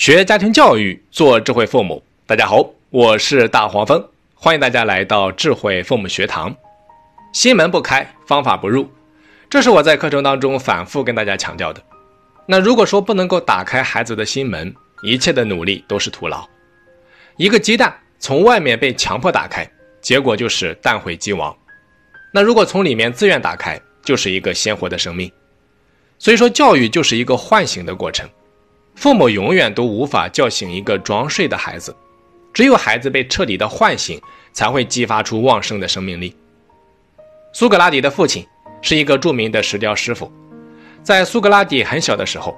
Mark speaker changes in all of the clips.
Speaker 1: 学家庭教育，做智慧父母。大家好，我是大黄蜂，欢迎大家来到智慧父母学堂。心门不开，方法不入，这是我在课程当中反复跟大家强调的。那如果说不能够打开孩子的心门，一切的努力都是徒劳。一个鸡蛋从外面被强迫打开，结果就是蛋毁鸡亡。那如果从里面自愿打开，就是一个鲜活的生命。所以说，教育就是一个唤醒的过程。父母永远都无法叫醒一个装睡的孩子，只有孩子被彻底的唤醒，才会激发出旺盛的生命力。苏格拉底的父亲是一个著名的石雕师傅，在苏格拉底很小的时候，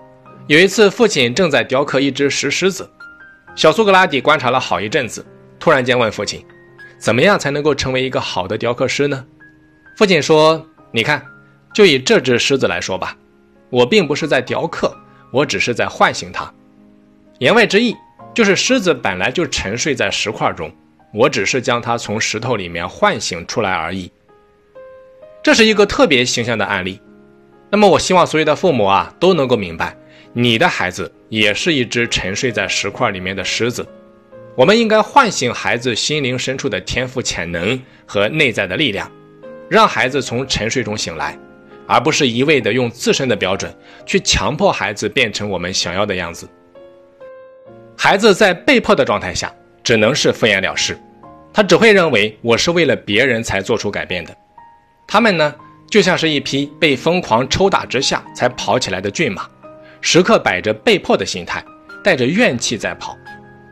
Speaker 1: 有一次父亲正在雕刻一只石狮子，小苏格拉底观察了好一阵子，突然间问父亲：“怎么样才能够成为一个好的雕刻师呢？”父亲说：“你看，就以这只狮子来说吧，我并不是在雕刻。”我只是在唤醒它，言外之意就是狮子本来就沉睡在石块中，我只是将它从石头里面唤醒出来而已。这是一个特别形象的案例。那么，我希望所有的父母啊都能够明白，你的孩子也是一只沉睡在石块里面的狮子。我们应该唤醒孩子心灵深处的天赋潜能和内在的力量，让孩子从沉睡中醒来。而不是一味的用自身的标准去强迫孩子变成我们想要的样子。孩子在被迫的状态下，只能是敷衍了事，他只会认为我是为了别人才做出改变的。他们呢，就像是一匹被疯狂抽打之下才跑起来的骏马，时刻摆着被迫的心态，带着怨气在跑。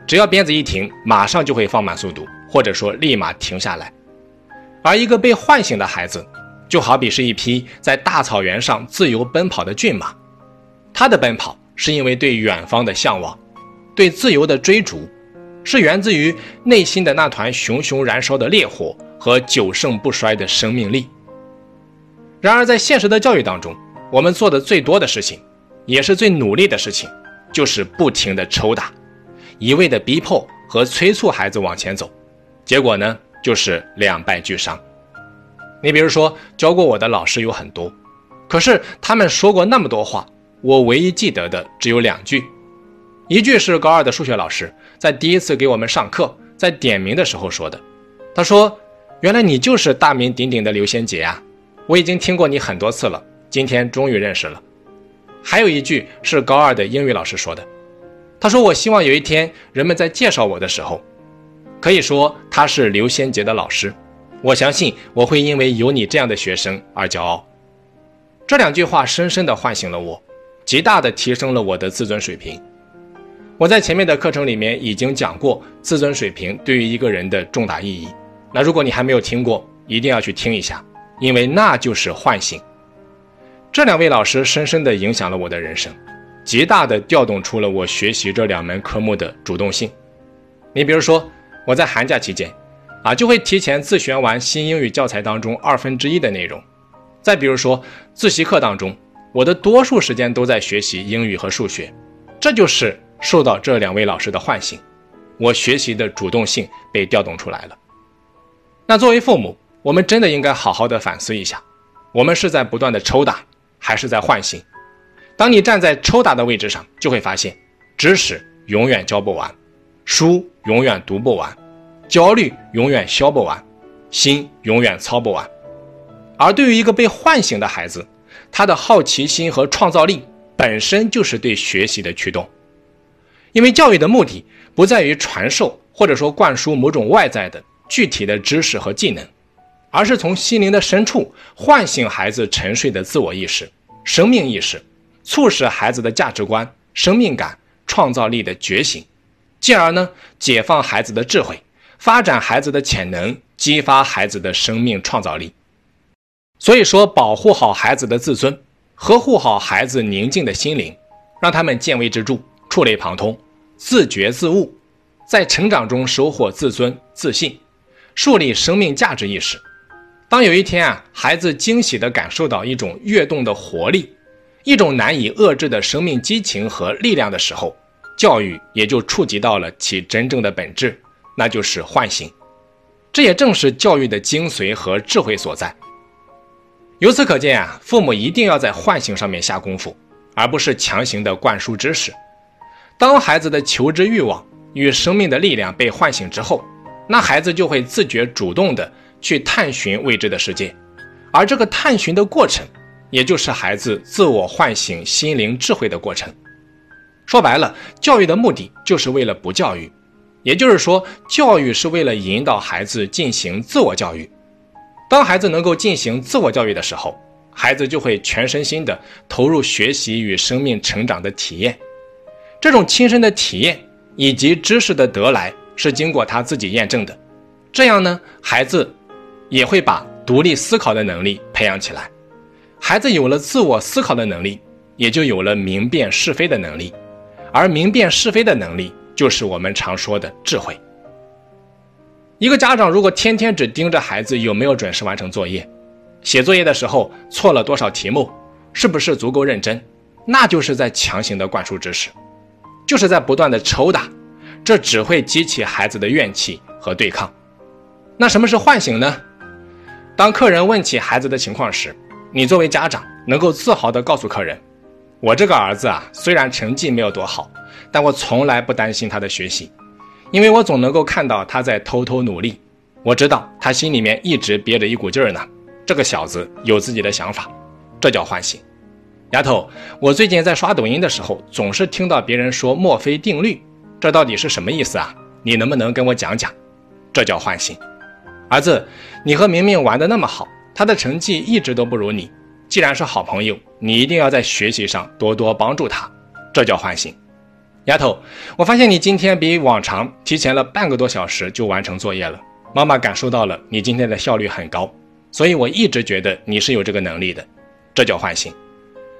Speaker 1: 只要鞭子一停，马上就会放慢速度，或者说立马停下来。而一个被唤醒的孩子。就好比是一匹在大草原上自由奔跑的骏马，它的奔跑是因为对远方的向往，对自由的追逐，是源自于内心的那团熊熊燃烧的烈火和久盛不衰的生命力。然而，在现实的教育当中，我们做的最多的事情，也是最努力的事情，就是不停的抽打，一味的逼迫和催促孩子往前走，结果呢，就是两败俱伤。你比如说，教过我的老师有很多，可是他们说过那么多话，我唯一记得的只有两句。一句是高二的数学老师在第一次给我们上课，在点名的时候说的，他说：“原来你就是大名鼎鼎的刘先杰啊，我已经听过你很多次了，今天终于认识了。”还有一句是高二的英语老师说的，他说：“我希望有一天人们在介绍我的时候，可以说他是刘先杰的老师。”我相信我会因为有你这样的学生而骄傲。这两句话深深地唤醒了我，极大地提升了我的自尊水平。我在前面的课程里面已经讲过自尊水平对于一个人的重大意义。那如果你还没有听过，一定要去听一下，因为那就是唤醒。这两位老师深深地影响了我的人生，极大地调动出了我学习这两门科目的主动性。你比如说，我在寒假期间。啊，就会提前自学完新英语教材当中二分之一的内容。再比如说，自习课当中，我的多数时间都在学习英语和数学，这就是受到这两位老师的唤醒，我学习的主动性被调动出来了。那作为父母，我们真的应该好好的反思一下，我们是在不断的抽打，还是在唤醒？当你站在抽打的位置上，就会发现，知识永远教不完，书永远读不完。焦虑永远消不完，心永远操不完。而对于一个被唤醒的孩子，他的好奇心和创造力本身就是对学习的驱动。因为教育的目的不在于传授或者说灌输某种外在的具体的知识和技能，而是从心灵的深处唤醒孩子沉睡的自我意识、生命意识，促使孩子的价值观、生命感、创造力的觉醒，进而呢解放孩子的智慧。发展孩子的潜能，激发孩子的生命创造力。所以说，保护好孩子的自尊，呵护好孩子宁静的心灵，让他们见微知著、触类旁通、自觉自悟，在成长中收获自尊、自信，树立生命价值意识。当有一天啊，孩子惊喜地感受到一种跃动的活力，一种难以遏制的生命激情和力量的时候，教育也就触及到了其真正的本质。那就是唤醒，这也正是教育的精髓和智慧所在。由此可见啊，父母一定要在唤醒上面下功夫，而不是强行的灌输知识。当孩子的求知欲望与生命的力量被唤醒之后，那孩子就会自觉主动的去探寻未知的世界，而这个探寻的过程，也就是孩子自我唤醒心灵智慧的过程。说白了，教育的目的就是为了不教育，也就是说，教育是为了引导孩子进行自我教育。当孩子能够进行自我教育的时候，孩子就会全身心的投入学习与生命成长的体验。这种亲身的体验以及知识的得来，是经过他自己验证的。这样呢，孩子也会把独立思考的能力培养起来。孩子有了自我思考的能力，也就有了明辨是非的能力。而明辨是非的能力，就是我们常说的智慧。一个家长如果天天只盯着孩子有没有准时完成作业，写作业的时候错了多少题目，是不是足够认真，那就是在强行的灌输知识，就是在不断的抽打，这只会激起孩子的怨气和对抗。那什么是唤醒呢？当客人问起孩子的情况时，你作为家长能够自豪地告诉客人。我这个儿子啊，虽然成绩没有多好，但我从来不担心他的学习，因为我总能够看到他在偷偷努力。我知道他心里面一直憋着一股劲儿呢。这个小子有自己的想法，这叫唤醒。丫头，我最近在刷抖音的时候，总是听到别人说墨菲定律，这到底是什么意思啊？你能不能跟我讲讲？这叫唤醒。儿子，你和明明玩的那么好，他的成绩一直都不如你。既然是好朋友，你一定要在学习上多多帮助他，这叫唤醒。丫头，我发现你今天比往常提前了半个多小时就完成作业了，妈妈感受到了你今天的效率很高，所以我一直觉得你是有这个能力的，这叫唤醒。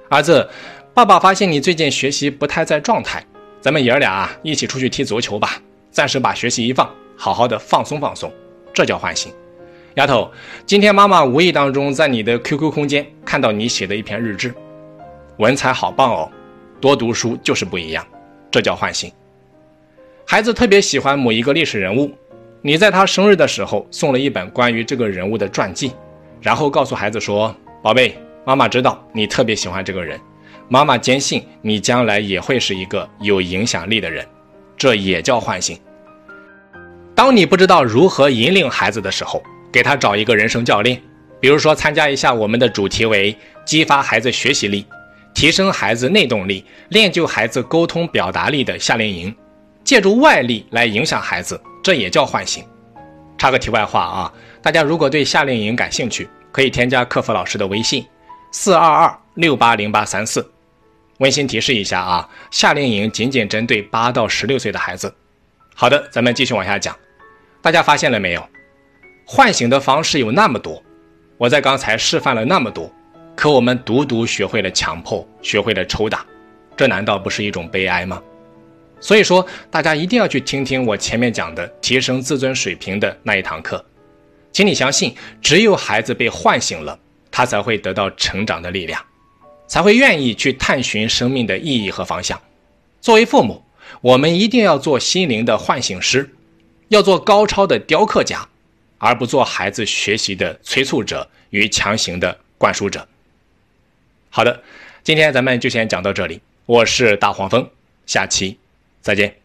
Speaker 1: 儿子，爸爸发现你最近学习不太在状态，咱们爷儿俩啊一起出去踢足球吧，暂时把学习一放，好好的放松放松，这叫唤醒。丫头，今天妈妈无意当中在你的 QQ 空间看到你写的一篇日志，文采好棒哦，多读书就是不一样，这叫唤醒。孩子特别喜欢某一个历史人物，你在他生日的时候送了一本关于这个人物的传记，然后告诉孩子说：“宝贝，妈妈知道你特别喜欢这个人，妈妈坚信你将来也会是一个有影响力的人，这也叫唤醒。”当你不知道如何引领孩子的时候，给他找一个人生教练，比如说参加一下我们的主题为激发孩子学习力、提升孩子内动力、练就孩子沟通表达力的夏令营，借助外力来影响孩子，这也叫唤醒。插个题外话啊，大家如果对夏令营感兴趣，可以添加客服老师的微信：四二二六八零八三四。温馨提示一下啊，夏令营仅仅针对八到十六岁的孩子。好的，咱们继续往下讲，大家发现了没有？唤醒的方式有那么多，我在刚才示范了那么多，可我们独独学会了强迫，学会了抽打，这难道不是一种悲哀吗？所以说，大家一定要去听听我前面讲的提升自尊水平的那一堂课，请你相信，只有孩子被唤醒了，他才会得到成长的力量，才会愿意去探寻生命的意义和方向。作为父母，我们一定要做心灵的唤醒师，要做高超的雕刻家。而不做孩子学习的催促者与强行的灌输者。好的，今天咱们就先讲到这里。我是大黄蜂，下期再见。